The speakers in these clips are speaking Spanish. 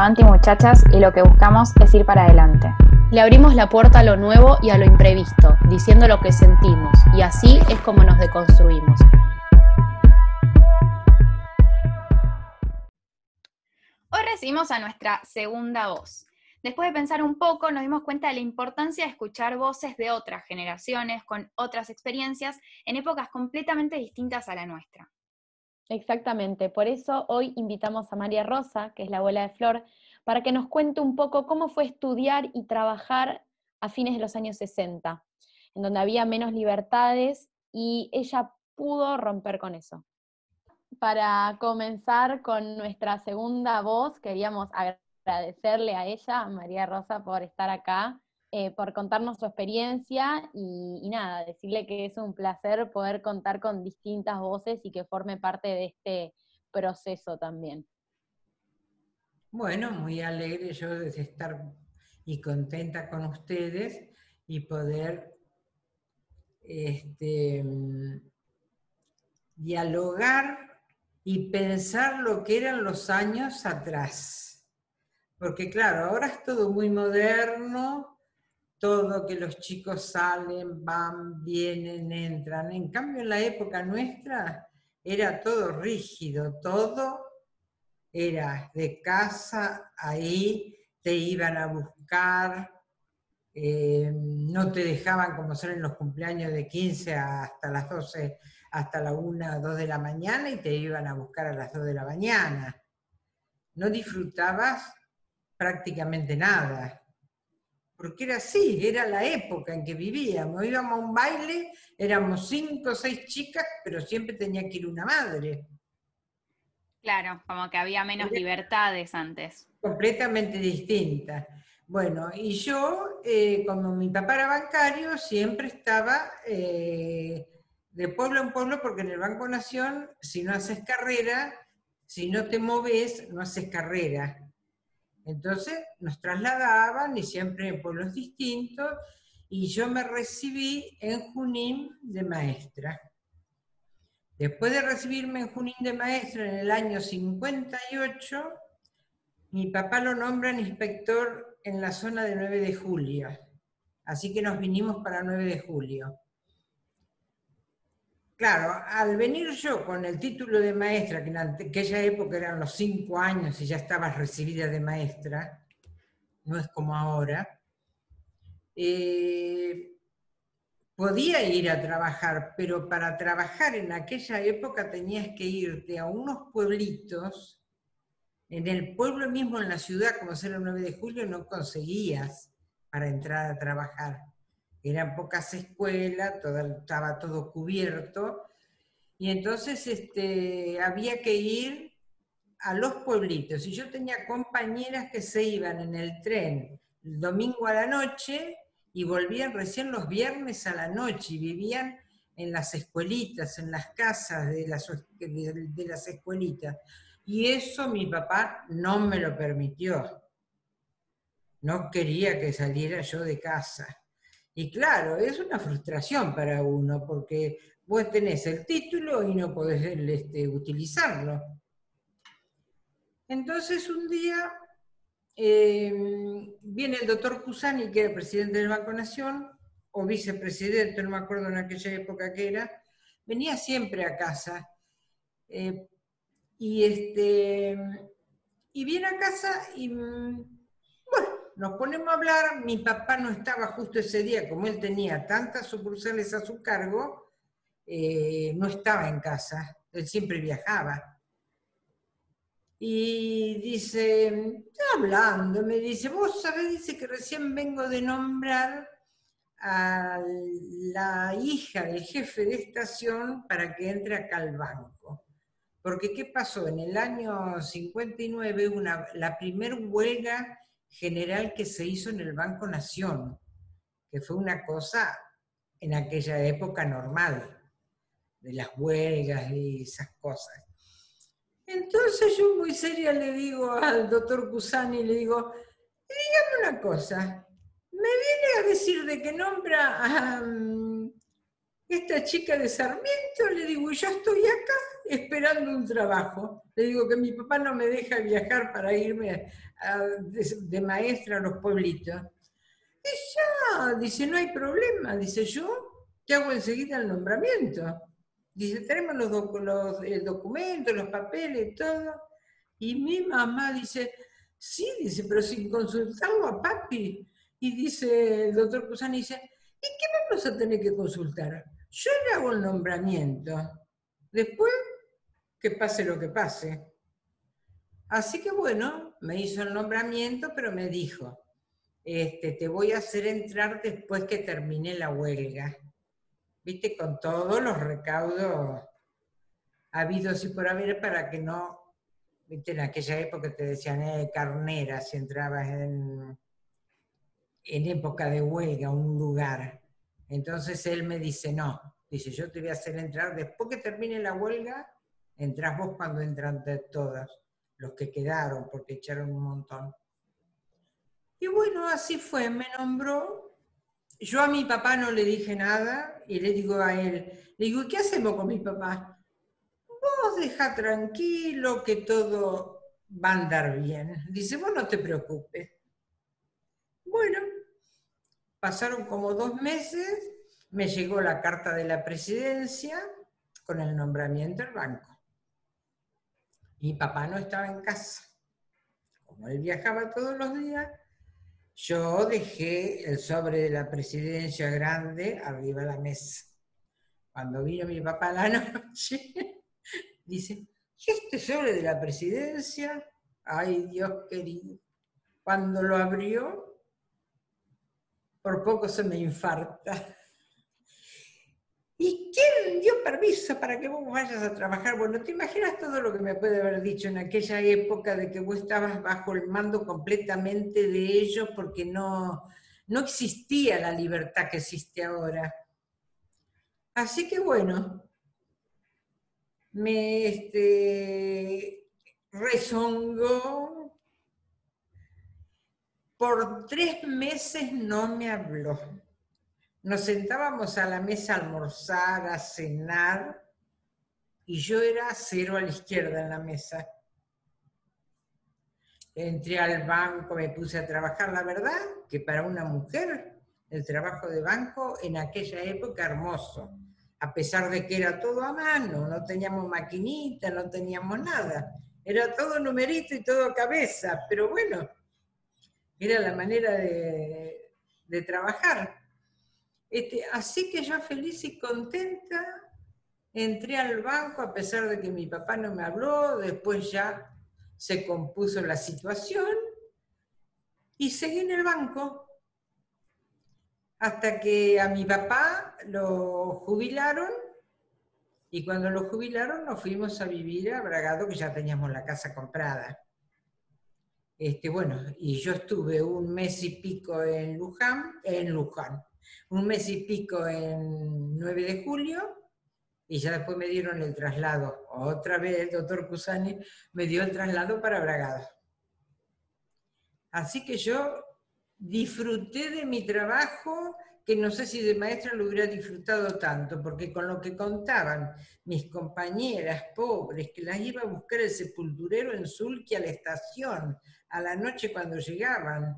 Avanti Muchachas y lo que buscamos es ir para adelante. Le abrimos la puerta a lo nuevo y a lo imprevisto, diciendo lo que sentimos, y así es como nos deconstruimos. Hoy recibimos a nuestra segunda voz. Después de pensar un poco, nos dimos cuenta de la importancia de escuchar voces de otras generaciones, con otras experiencias, en épocas completamente distintas a la nuestra. Exactamente, por eso hoy invitamos a María Rosa, que es la abuela de Flor, para que nos cuente un poco cómo fue estudiar y trabajar a fines de los años 60, en donde había menos libertades y ella pudo romper con eso. Para comenzar con nuestra segunda voz, queríamos agradecerle a ella, a María Rosa, por estar acá eh, por contarnos su experiencia y, nada, decirle que es un placer poder contar con distintas voces y que forme parte de este proceso también. Bueno, muy alegre yo de estar y contenta con ustedes y poder este, dialogar y pensar lo que eran los años atrás. Porque claro, ahora es todo muy moderno, todo que los chicos salen, van, vienen, entran. En cambio, en la época nuestra era todo rígido, todo era de casa, ahí te iban a buscar, eh, no te dejaban como son en los cumpleaños de 15 hasta las 12, hasta la 1, 2 de la mañana y te iban a buscar a las 2 de la mañana. No disfrutabas prácticamente nada porque era así, era la época en que vivíamos. Íbamos a un baile, éramos cinco o seis chicas, pero siempre tenía que ir una madre. Claro, como que había menos libertades antes. Completamente distinta. Bueno, y yo, eh, como mi papá era bancario, siempre estaba eh, de pueblo en pueblo, porque en el Banco Nación, si no haces carrera, si no te moves, no haces carrera. Entonces nos trasladaban y siempre en pueblos distintos y yo me recibí en Junín de maestra. Después de recibirme en Junín de maestra en el año 58, mi papá lo nombra inspector en la zona de 9 de julio. Así que nos vinimos para 9 de julio. Claro, al venir yo con el título de maestra, que en aquella época eran los cinco años y ya estabas recibida de maestra, no es como ahora, eh, podía ir a trabajar, pero para trabajar en aquella época tenías que irte a unos pueblitos, en el pueblo mismo, en la ciudad, como ser el 9 de julio, no conseguías para entrar a trabajar eran pocas escuelas, estaba todo cubierto, y entonces este, había que ir a los pueblitos. Y yo tenía compañeras que se iban en el tren el domingo a la noche y volvían recién los viernes a la noche y vivían en las escuelitas, en las casas de las, de las escuelitas. Y eso mi papá no me lo permitió. No quería que saliera yo de casa. Y claro, es una frustración para uno, porque vos tenés el título y no podés este, utilizarlo. Entonces un día em, viene el doctor Cusani, que era presidente del Banco Nación, o vicepresidente, no me acuerdo en aquella época que era, venía siempre a casa. Eh, y, este, y viene a casa y nos ponemos a hablar, mi papá no estaba justo ese día, como él tenía tantas sucursales a su cargo, eh, no estaba en casa, él siempre viajaba. Y dice, hablando, me dice, vos sabés, dice que recién vengo de nombrar a la hija del jefe de estación para que entre acá al banco. Porque ¿qué pasó? En el año 59, una, la primer huelga general que se hizo en el Banco Nación, que fue una cosa en aquella época normal, de las huelgas y esas cosas. Entonces yo muy seria le digo al doctor Cusani, le digo, dígame una cosa, me viene a decir de que nombra a, esta chica de Sarmiento, le digo, yo estoy acá esperando un trabajo. Le digo que mi papá no me deja viajar para irme de, maestra a los pueblitos. Y ya, dice, no hay problema, dice yo, te hago enseguida el nombramiento. Dice, tenemos los, los el documento, los papeles, todo. Y mi mamá dice, sí, dice, pero sin consultarlo a papi. Y dice el doctor Cusani, dice, ¿y qué vamos a tener que consultar? Yo le hago el nombramiento. Después, que pase lo que pase. Así que bueno, me hizo el nombramiento, pero me dijo, este, te voy a hacer entrar después que termine la huelga. Viste, con todos los recaudos habidos y por haber para que no ¿viste? En aquella época te decían, eh, carnera, si entrabas en, en época de huelga un lugar. Entonces él me dice, no, dice, yo te voy a hacer entrar, después que termine la huelga, entras vos cuando entran todas, los que quedaron, porque echaron un montón. Y bueno, así fue, me nombró. Yo a mi papá no le dije nada y le digo a él, le digo, ¿qué hacemos con mi papá? vos deja tranquilo que todo va a andar bien. Dice, vos no te preocupes. Bueno, pasaron como dos meses, me llegó la carta de la presidencia con el nombramiento del banco. Mi papá no estaba en casa. Como él viajaba todos los días, yo dejé el sobre de la presidencia grande arriba de la mesa. Cuando vino mi papá a la noche, dice, ¿y este sobre de la presidencia? Ay, Dios querido. Cuando lo abrió, por poco se me infarta. ¿Y quién dio permiso para que vos vayas a trabajar? Bueno, ¿te imaginas todo lo que me puede haber dicho en aquella época de que vos estabas bajo el mando completamente de ellos porque no, no existía la libertad que existe ahora? Así que bueno, me este. Por tres meses no me habló. Nos sentábamos a la mesa a almorzar, a cenar, y yo era cero a la izquierda en la mesa. Entré al banco, me puse a trabajar. La verdad que para una mujer el trabajo de banco en aquella época hermoso a pesar de que era todo a mano, no teníamos maquinita, no teníamos nada. Era todo numerito y todo cabeza, pero bueno, era la manera de, trabajar. Este, así que yo feliz y contenta entré al banco a pesar de que mi papá no me habló, después ya se compuso la situación y seguí en el banco hasta que a mi papá lo jubilaron y cuando lo jubilaron nos fuimos a vivir a Bragado, que ya teníamos la casa comprada. Este, bueno, y yo estuve un mes y pico en Luján, en Luján, un mes y pico en 9 de julio, y ya después me dieron el traslado. Otra vez el doctor Cusani me dio el traslado para Bragado. Así que yo disfruté de mi trabajo, que no sé si de maestra lo hubiera disfrutado tanto, porque con lo que contaban mis compañeras pobres, que las iba a buscar el sepulturero en Sulque a la estación, a la noche cuando llegaban,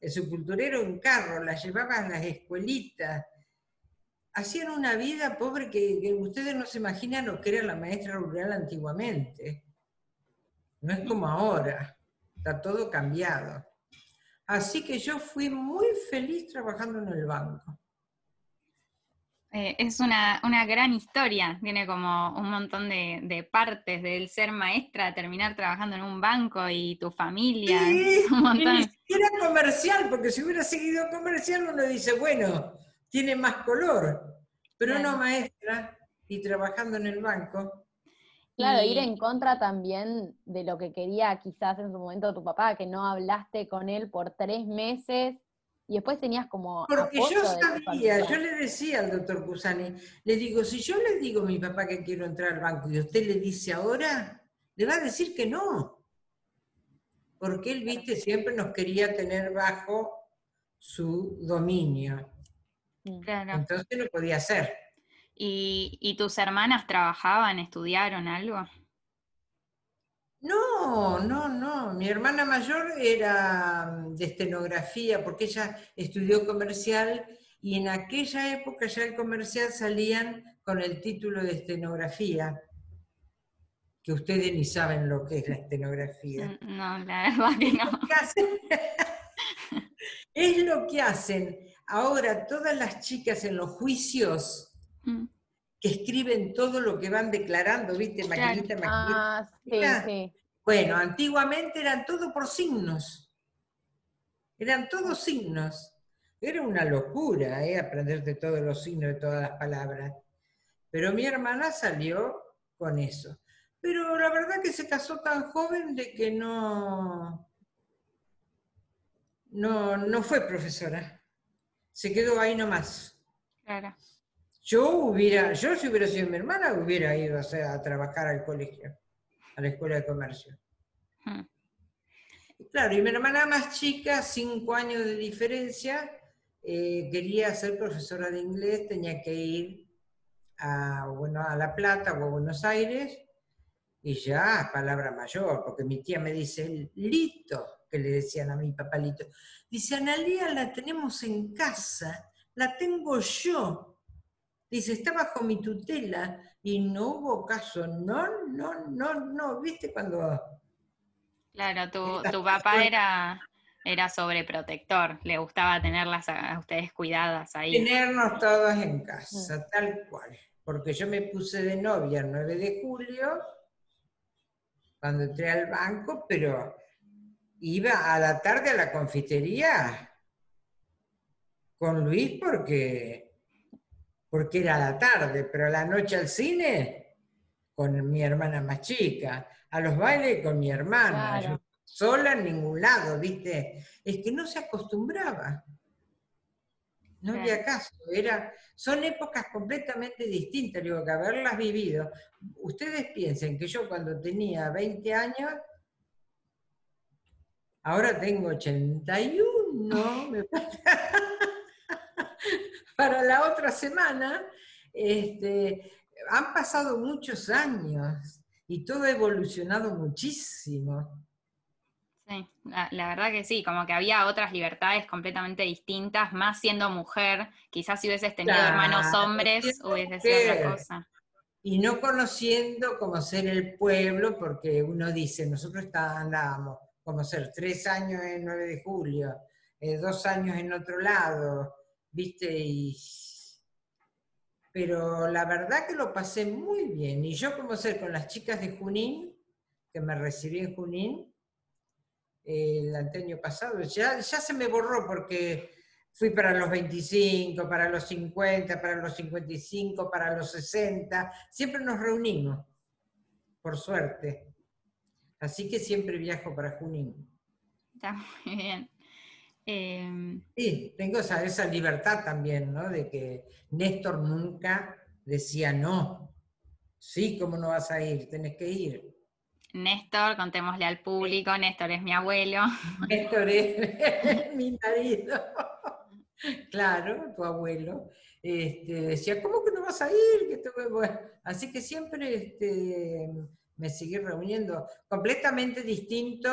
el sepulturero en carro, las llevaban a las escuelitas, hacían una vida pobre que ustedes no se imaginan lo que era la maestra rural antiguamente. No es como ahora, está todo cambiado. Así que yo fui muy feliz trabajando en el banco. Eh, es una, gran historia, tiene como un montón de, partes del ser maestra, terminar trabajando en un banco y tu familia. Sí, era comercial, porque si hubiera seguido comercial uno dice, bueno, tiene más color, pero no maestra y trabajando en el banco. Claro, ir en contra también de lo que quería quizás en su momento tu papá, que no hablaste con él por tres meses y después tenías como... Porque yo sabía, yo le decía al doctor Cusani, le digo, si yo le digo a mi papá que quiero entrar al banco y usted le dice ahora, le va a decir que no. Porque él, viste, siempre nos quería tener bajo su dominio. Entonces no podía hacer. ¿Y, tus hermanas trabajaban, estudiaron algo? No, no, no. Mi hermana mayor era de estenografía porque ella estudió comercial y en aquella época ya el comercial salían con el título de estenografía, que ustedes ni saben lo que es la estenografía. Mm, no, la verdad que no. Es lo que hacen ahora todas las chicas en los juicios mm. que escriben todo lo que van declarando, ¿viste? Maquinita, maquinita. Ah, sí, sí. Bueno, antiguamente eran todo por signos. Eran todos signos. Era una locura ¿eh? aprender de todos los signos de todas las palabras. Pero mi hermana salió con eso. Pero la verdad que se casó tan joven de que no, no, no fue profesora. Se quedó ahí nomás. Claro. Yo hubiera, yo si hubiera sido mi hermana, hubiera ido a, trabajar al colegio, a la escuela de comercio. Hmm. Claro, y mi hermana más chica, cinco años de diferencia, eh, quería ser profesora de inglés, tenía que ir a, bueno, a La Plata o a Buenos Aires, y ya, palabra mayor, porque mi tía me dice, Lito, que le decían a mi papalito, dice, Analia la tenemos en casa, la tengo yo. Dice, está bajo mi tutela y no hubo caso. No, no, no, no, ¿viste cuando... Claro, tu, tu papá era era sobreprotector, le gustaba tenerlas a, ustedes cuidadas ahí. Tenernos todos en casa, tal cual. Porque yo me puse de novia el 9 de julio, cuando entré al banco, pero iba a la tarde a la confitería con Luis porque, porque era la tarde, pero a la noche al cine con mi hermana más chica, a los bailes con mi hermana sola en ningún lado, ¿viste? Es que no se acostumbraba. No había caso, era, son épocas completamente distintas, digo, que haberlas vivido. Ustedes piensen que yo cuando tenía 20 años, ahora tengo 81, me para la otra semana, este, han pasado muchos años y todo ha evolucionado muchísimo. Sí, la, verdad que sí, como que había otras libertades completamente distintas, más siendo mujer, quizás si hubieses tenido hermanos hombres hubiese sido otra cosa. Y no conociendo cómo ser el pueblo, porque uno dice, nosotros andábamos como ser tres años en 9 de julio, eh, dos años en otro lado, viste. Pero la verdad que lo pasé muy bien. Y yo como ser con las chicas de Junín, que me recibí en Junín, el año pasado. Ya, ya se me borró porque fui para los 25, para los 50, para los 55, para los 60. Siempre nos reunimos, por suerte. Así que siempre viajo para Junín. Está muy bien. Em, sí, tengo esa, esa libertad también, ¿no? De que Néstor nunca decía no. Sí, ¿cómo no vas a ir? Tenés que ir. Néstor, contémosle al público, Néstor es mi abuelo. Néstor es mi marido. Claro, tu abuelo. Este, decía, ¿cómo que no vas a ir? así que siempre este, me seguí reuniendo, completamente distinto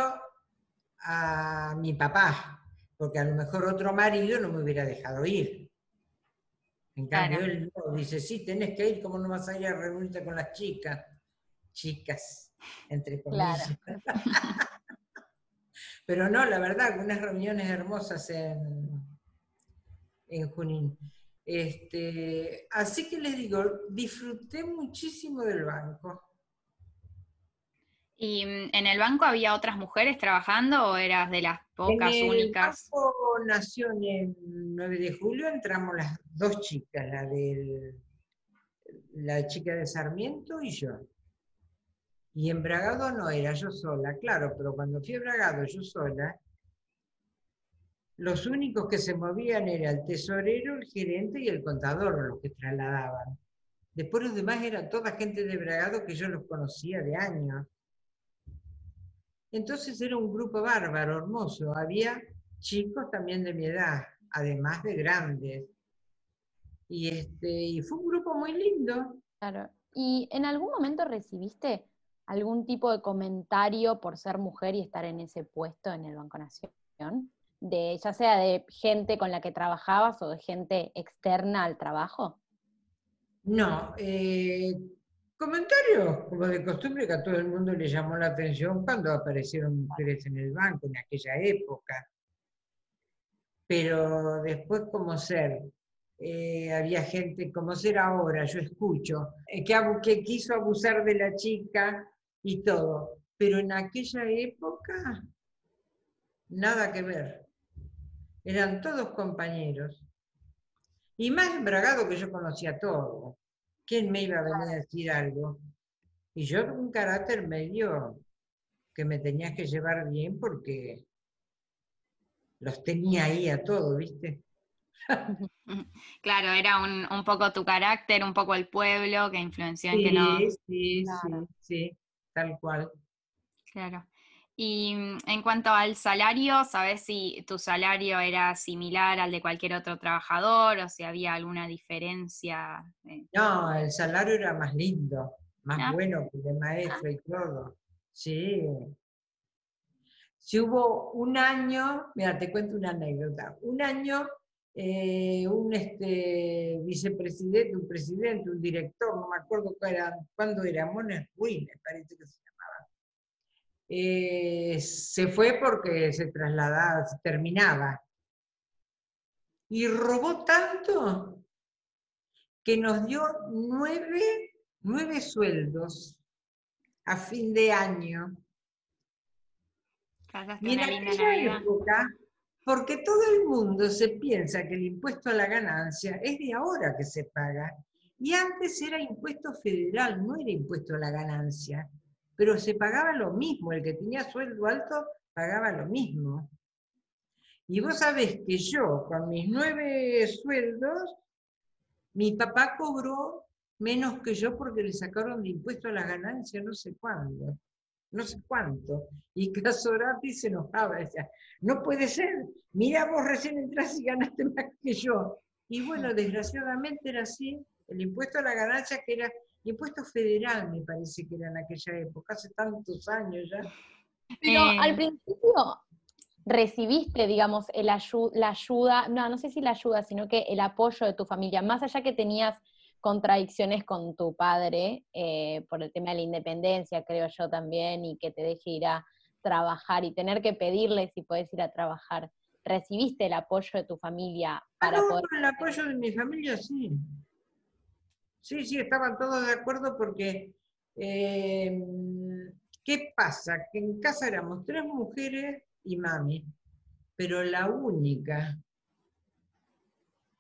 a mi papá, porque a lo mejor otro marido no me hubiera dejado ir. En cambio, él dice, sí, tenés que ir, ¿cómo no vas a ir a reunirte con las chicas? Chicas entre comillas. Pero no, la verdad, unas reuniones hermosas en, en Junín. Este, así que les digo, disfruté muchísimo del banco. ¿Y mm, en el banco había otras mujeres trabajando o eras de las pocas únicas? El banco nació en el 9 de julio, entramos las dos chicas, la del la chica de Sarmiento y yo. Y en Bragado no era yo sola, claro, pero cuando fui a Bragado yo sola, los únicos que se movían era el tesorero, el gerente y el contador los que trasladaban. Después los demás era toda gente de Bragado que yo los conocía de años. Entonces era un grupo bárbaro, hermoso. Había chicos también de mi edad, además de grandes. Y, este, y fue un grupo muy lindo. Claro. ¿Y en algún momento recibiste algún tipo de comentario por ser mujer y estar en ese puesto en el Banco Nación? De, ya sea de gente con la que trabajabas o de gente externa al trabajo? No, eh, comentarios como de costumbre que a todo el mundo le llamó la atención cuando aparecieron mujeres en el banco en aquella época. Pero después como ser, eh, había gente como ser ahora, yo escucho, eh, que, que quiso abusar de la chica y todo. Pero en aquella época, nada que ver. Eran todos compañeros. Y más embragado que yo conocía todo. ¿Quién me iba a venir a decir algo? Y yo un carácter medio que me tenías que llevar bien porque los tenía ahí a todos, ¿viste? Claro, era un, poco tu carácter, un poco el pueblo que influenció en que no. Sí, sí, sí, tal cual. Claro. Y mm, en cuanto al salario, ¿sabes si tu salario era similar al de cualquier otro trabajador o si había alguna diferencia? No, el salario era más lindo, más ah. bueno que el de maestro y todo. Sí. Si hubo un año, mira, te cuento una anécdota. Un año, eh, un este, vicepresidente, un presidente, un director, no me acuerdo cuándo era, Mones Ruiz, me parece que se eh, se fue porque se trasladaba, se terminaba. Y robó tanto que nos dio nueve, nueve sueldos a fin de año. Y en aquella época, porque todo el mundo se piensa que el impuesto a la ganancia es de ahora que se paga. Y antes era impuesto federal, no era impuesto a la ganancia pero se pagaba lo mismo, el que tenía sueldo alto pagaba lo mismo. Y vos sabés que yo, con mis nueve sueldos, mi papá cobró menos que yo porque le sacaron de impuesto a la ganancia no sé cuándo, no sé cuánto. Y Casorati se enojaba, decía, no puede ser, mira vos recién entras y ganaste más que yo. Y bueno, desgraciadamente era así, el impuesto a la ganancia que era impuesto federal, me parece que era en aquella época, hace tantos años ya. Pero al principio recibiste, digamos, el la ayuda, no, no sé si la ayuda, sino que el apoyo de tu familia, más allá que tenías contradicciones con tu padre eh, por el tema de la independencia, creo yo también, y que te deje ir a trabajar y tener que pedirle si puedes ir a trabajar. ¿Recibiste el apoyo de tu familia para ah, El apoyo de mi familia, sí. Sí, sí, estaban todos de acuerdo porque, eh, ¿qué pasa? Que en casa éramos tres mujeres y mami, pero la única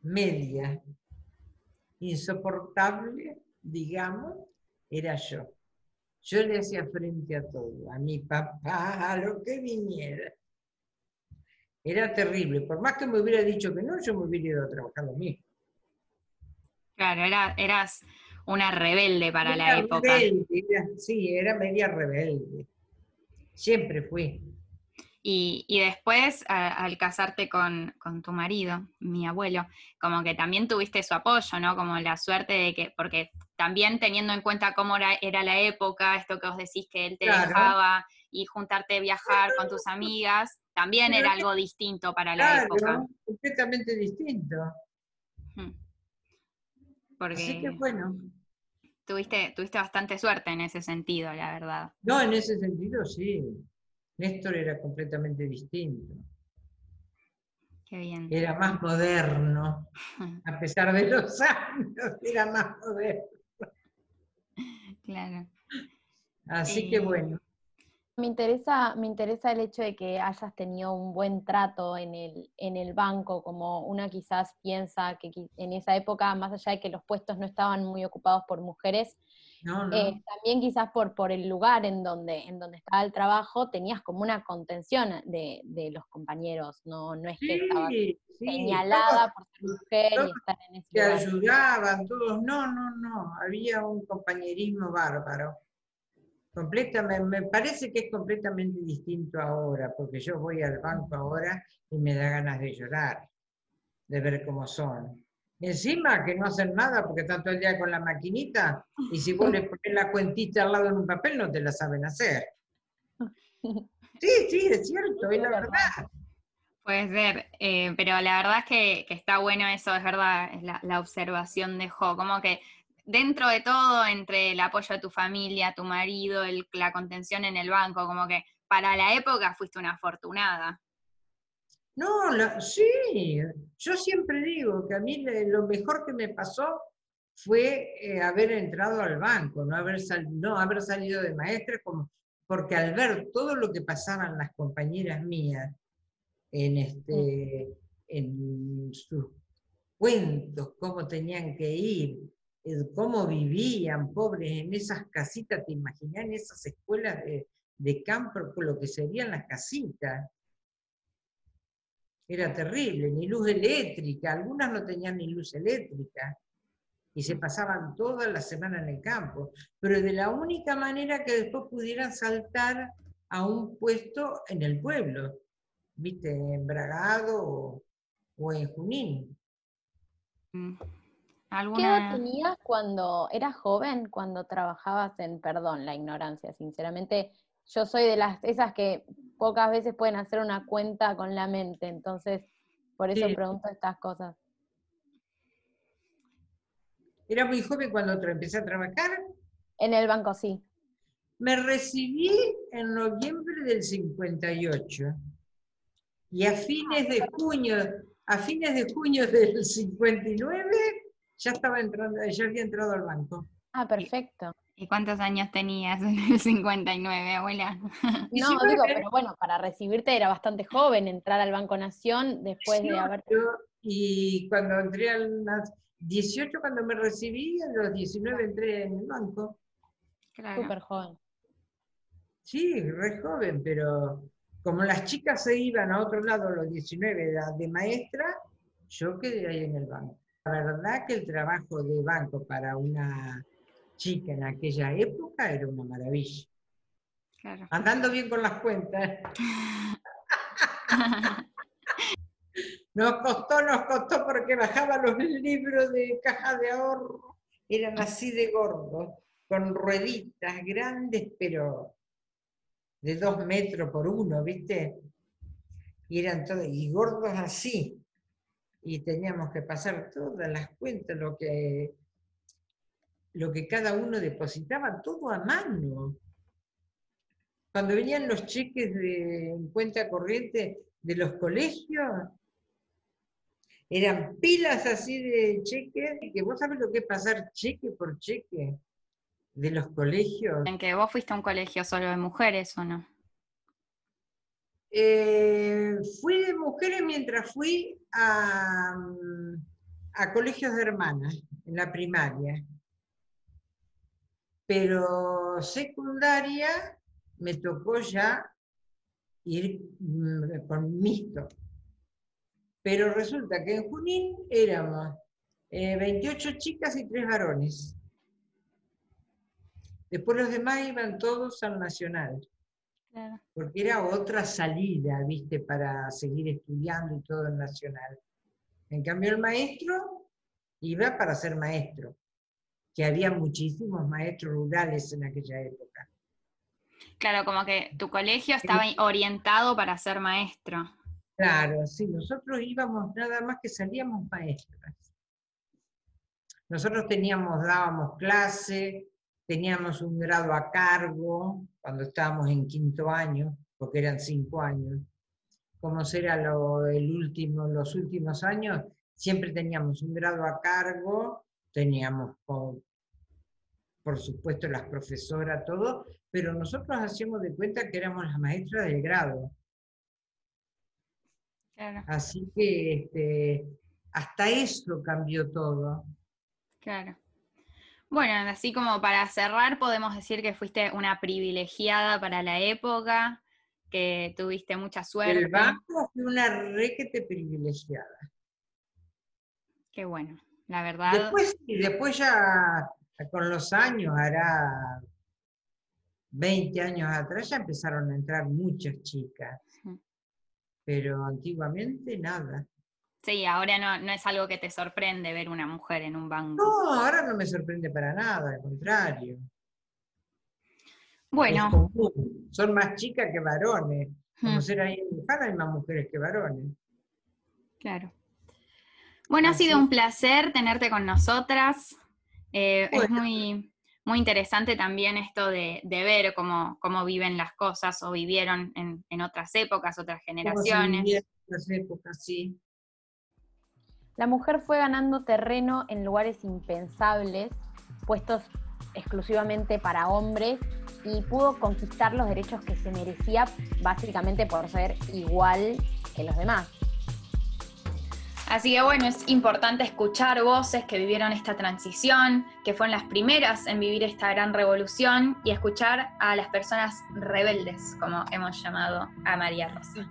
media insoportable, digamos, era yo. Yo le hacía frente a todo, a mi papá, a lo que viniera. Era terrible. Por más que me hubiera dicho que no, yo me hubiera ido a trabajar lo mismo. Claro, era, eras una rebelde para la época. sí, era media rebelde. Siempre fui. Y, después, al casarte con, tu marido, mi abuelo, como que también tuviste su apoyo, ¿no? Como la suerte de que, porque también teniendo en cuenta cómo era, la época, esto que os decís que él te dejaba y juntarte a viajar con tus amigas, también era algo distinto para la época. Completamente distinto. Porque Así que bueno. Tuviste, tuviste bastante suerte en ese sentido, la verdad. No, en ese sentido sí. Néstor era completamente distinto. Qué bien. Era más moderno. A pesar de los años, era más moderno. Claro. Así que bueno. Me interesa, me interesa el hecho de que hayas tenido un buen trato en el, en el banco, como una quizás piensa que en esa época, más allá de que los puestos no estaban muy ocupados por mujeres, eh, también quizás por, por el lugar en donde, en donde estaba el trabajo, tenías como una contención de, de los compañeros, no, no es que estabas señalada por ser mujer y estar en ese Te ayudaban todos, no, no, no, había un compañerismo bárbaro. Completamente, me parece que es completamente distinto ahora, porque yo voy al banco ahora y me da ganas de llorar, de ver cómo son. Encima que no hacen nada porque están todo el día con la maquinita y si vos le pones la cuentita al lado en un papel no te la saben hacer. Sí, sí, es cierto, es la verdad. Puede ser, eh, pero la verdad es que, está bueno eso, es verdad, es la, observación de Jo, como que dentro de todo, entre el apoyo de tu familia, tu marido, la contención en el banco, como que para la época fuiste una afortunada. No, sí, yo siempre digo que a mí lo mejor que me pasó fue eh, haber entrado al banco, no haber, no haber salido de maestra, como, porque al ver todo lo que pasaban las compañeras mías en, este, en sus cuentos, cómo tenían que ir, cómo vivían pobres en esas casitas, te imaginas en esas escuelas de, de campo, lo que serían las casitas era terrible, ni luz eléctrica, algunas no tenían ni luz eléctrica y se pasaban toda la semana en el campo, pero de la única manera que después pudieran saltar a un puesto en el pueblo, viste, en Bragado o, en Junín. Mm. ¿Qué edad tenías cuando eras joven, cuando trabajabas en, perdón, la ignorancia, sinceramente, yo soy de las esas que pocas veces pueden hacer una cuenta con la mente, entonces por eso pregunto estas cosas. Era muy joven cuando empecé a trabajar. En el banco, sí. Me recibí en noviembre del 58 y a fines de junio, a fines de junio del 59 ya estaba entrando, ya había entrado al banco. Ah, perfecto. ¿Y cuántos años tenías en el 59, abuela? No, digo, pero bueno, para recibirte era bastante joven entrar al Banco Nación después de haber... Y cuando entré a las 18, cuando me recibí, a los 19 entré en el banco. Claro. Súper joven. Sí, re joven, pero como las chicas se iban a otro lado a los 19 de, de maestra, yo quedé ahí en el banco. La verdad que el trabajo de banco para una chica en aquella época era una maravilla. Andando bien con las cuentas. nos costó, nos costó porque bajaba los libros de caja de ahorro, eran así de gordos, con rueditas grandes, pero de dos metros por uno, ¿viste? Y eran todos, y gordos así. Y teníamos que pasar todas las cuentas, lo que lo que cada uno depositaba, todo a mano. Cuando venían los cheques de cuenta corriente de los colegios, eran pilas así de cheques, que vos sabés lo que es pasar cheque por cheque de los colegios. ¿En que vos fuiste a un colegio solo de mujeres o? Eh, fui de mujeres mientras fui a, colegios de hermanas en la primaria pero secundaria me tocó ya ir mm, con mixto. Pero resulta que en Junín éramos 28 eh, chicas y 3 varones. Después los demás iban todos al Nacional. Porque era otra salida, viste, para seguir estudiando y todo el Nacional. En cambio, el maestro iba para ser maestro que había muchísimos maestros rurales en aquella época. Claro, como que tu colegio estaba orientado para ser maestro. Claro, sí, nosotros íbamos nada más que salíamos maestras. Nosotros teníamos, dábamos clase, teníamos un grado a cargo cuando estábamos en quinto año, porque eran cinco años. Como será lo, el último, los últimos años, siempre teníamos un grado a cargo teníamos, por, supuesto, las profesoras, todo, pero nosotros hacíamos de cuenta que éramos las maestras del grado. Así que este, hasta eso cambió todo. Claro. Bueno, así como para cerrar, podemos decir que fuiste una privilegiada para la época, que tuviste mucha suerte. El banco fue una requete privilegiada. Qué bueno la verdad. Después, y después ya con los años, hará 20 años atrás, ya empezaron a entrar muchas chicas. Pero antiguamente nada. Sí, ahora no, no es algo que te sorprende ver una mujer en un banco. No, ahora no me sorprende para nada, al contrario. Bueno. Son más chicas que varones. Como Hmm. ser ahí en Luján hay más mujeres que varones. Claro. Bueno, ha sido un placer tenerte con nosotras. Eh, Es muy, muy interesante también esto de, de ver cómo, cómo viven las cosas o vivieron en, en otras épocas, otras generaciones. en esas épocas, sí. La mujer fue ganando terreno en lugares impensables, puestos exclusivamente para hombres, y pudo conquistar los derechos que se merecía básicamente por ser igual que los demás. Así que bueno, es importante escuchar voces que vivieron esta transición, que fueron las primeras en vivir esta gran revolución, y escuchar a las personas rebeldes, como hemos llamado a María Rosa.